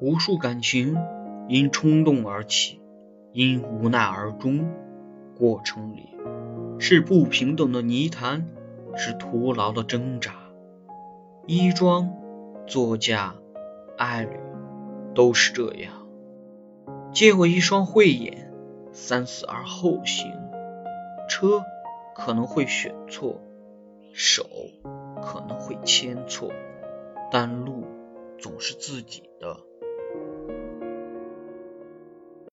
无数感情因冲动而起，因无奈而终。过程里是不平等的泥潭，是徒劳的挣扎。衣装、座驾、爱侣，都是这样。借我一双慧眼，三思而后行。车可能会选错，手可能会牵错，但路总是自己的。